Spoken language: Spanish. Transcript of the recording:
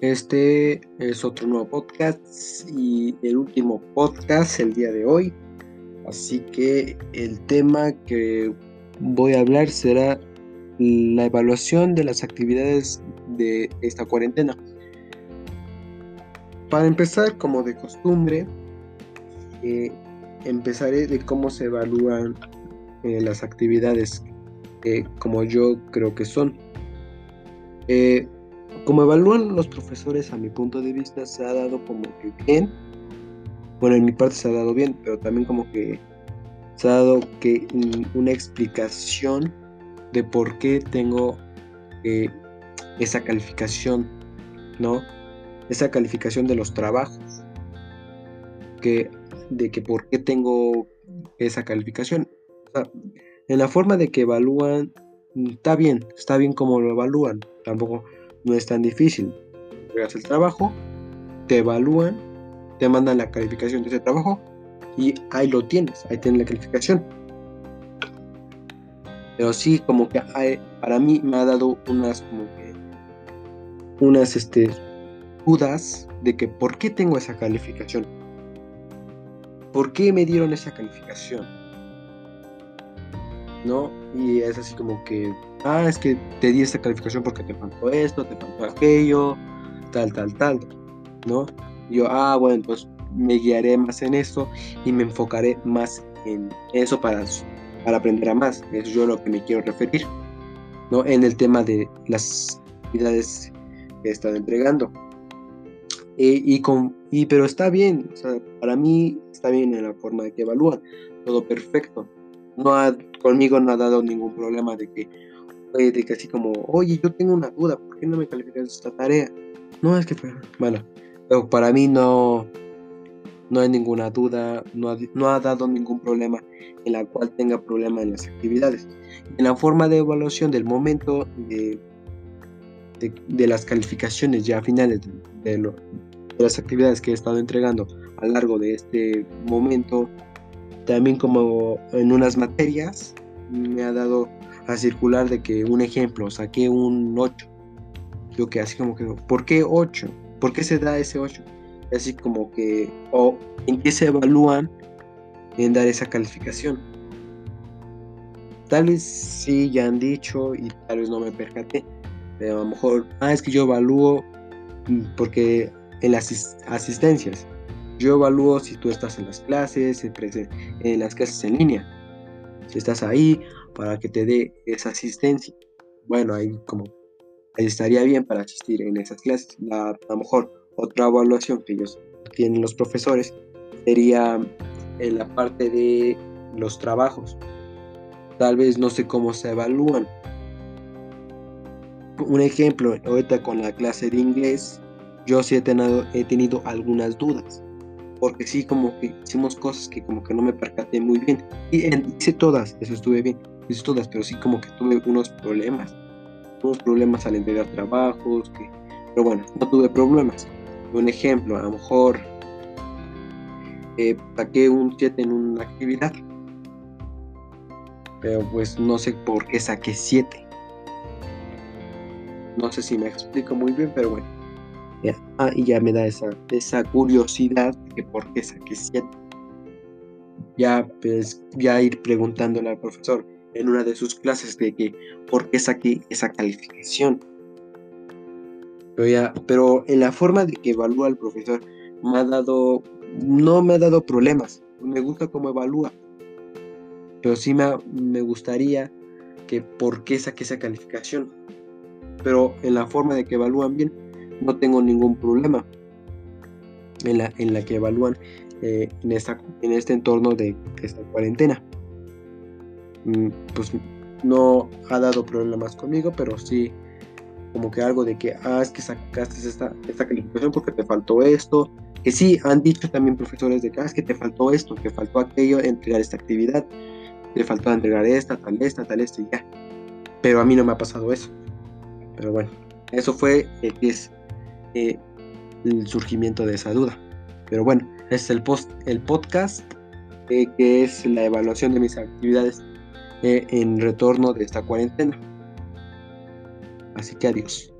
Este es otro nuevo podcast y el último podcast el día de hoy. Así que el tema que voy a hablar será la evaluación de las actividades de esta cuarentena. Para empezar, como de costumbre, eh, empezaré de cómo se evalúan eh, las actividades como yo creo que son. Como evalúan los profesores, a mi punto de vista, se ha dado como que bien. Bueno, en mi parte se ha dado bien, pero también como que se ha dado que una explicación de por qué tengo eh, esa calificación, ¿no? Esa calificación de los trabajos. Que, de que por qué tengo esa calificación. en la forma de que evalúan, está bien, está bien como lo evalúan. Tampoco no es tan difícil. Hagas el trabajo, te evalúan, te mandan la calificación de ese trabajo y ahí lo tienes, ahí tienes la calificación. Pero sí, como que para mí me ha dado unas como que unas este, dudas de que por qué tengo esa calificación. ¿Por qué me dieron esa calificación? ¿No? Y es así como que ah, es que te di esta calificación porque te faltó esto, te faltó aquello, tal, tal, tal, ¿no? yo, ah, bueno, pues me guiaré más en esto y me enfocaré más en eso para, para aprender a más. Eso es yo lo que me quiero referir, ¿no? En el tema de las actividades que he estado entregando. y, con, y, pero está bien, para mí está bien en la forma de que evalúan, todo perfecto. No ha, conmigo no ha dado ningún problema de que de que así como, oye, yo tengo una duda, ¿por qué no me calificas esta tarea? No, es que, bueno, pero para mí no, no hay ninguna duda, no ha, no ha dado ningún problema en la cual tenga problema en las actividades. En la forma de evaluación del momento de, de, las calificaciones ya finales de, de, las actividades que he estado entregando a lo largo de este momento, también como en unas materias, me ha dado a circular de que un ejemplo, saqué un 8. Yo que así como que, ¿por qué 8? ¿Por qué se da ese 8? Así como que, o en qué se evalúan en dar esa calificación. Tal vez sí ya han dicho y tal vez no me percaté, pero a lo mejor, ah, es que yo evalúo mm, porque en las asistencias, yo evalúo si tú estás en las clases, en las clases en línea. Si estás ahí, para que te dé esa asistencia. Bueno, ahí como ahí estaría bien para asistir en esas clases. a lo mejor otra evaluación que ellos tienen los profesores sería en la parte de los trabajos. Tal vez no sé cómo se evalúan. Un ejemplo, ahorita con la clase de inglés, yo sí he tenido, he tenido algunas dudas. Porque sí, como que hicimos cosas que como que no me percaté muy bien. Y hice todas, eso estuve bien todas, pero sí como que tuve unos problemas. Unos problemas al entregar trabajos, pero bueno, no tuve problemas. Un ejemplo, a lo mejor eh, saqué un 7 en una actividad, pero pues no sé por qué saqué 7. No sé si me explico muy bien, pero bueno. Ah, y ya me da esa, esa curiosidad de por qué saqué 7. Ya, pues, ya ir preguntándole al profesor, en una de sus clases de que por qué saqué esa calificación. Pero, ya, pero en la forma de que evalúa el profesor me ha dado, no me ha dado problemas. Me gusta cómo evalúa. Pero sí me, me gustaría que por qué saqué esa calificación. Pero en la forma de que evalúan bien, no tengo ningún problema. En la, en la que evalúan eh, en, esta, en este entorno de esta cuarentena. Mm, pues no ha dado problemas conmigo, pero sí como que algo de que, ah, es que sacaste esta, esta calificación porque te faltó esto, que sí, han dicho también profesores de que, ah, es que te faltó esto, te faltó aquello, entregar esta actividad, te faltó entregar esta, tal, esta, tal, esta y ya. Pero a mí no me ha pasado eso. Pero bueno, eso fue el, es, eh, el surgimiento de esa duda. Pero bueno, es el, post, el podcast eh, que es la evaluación de mis actividades en retorno de esta cuarentena. Así que adiós.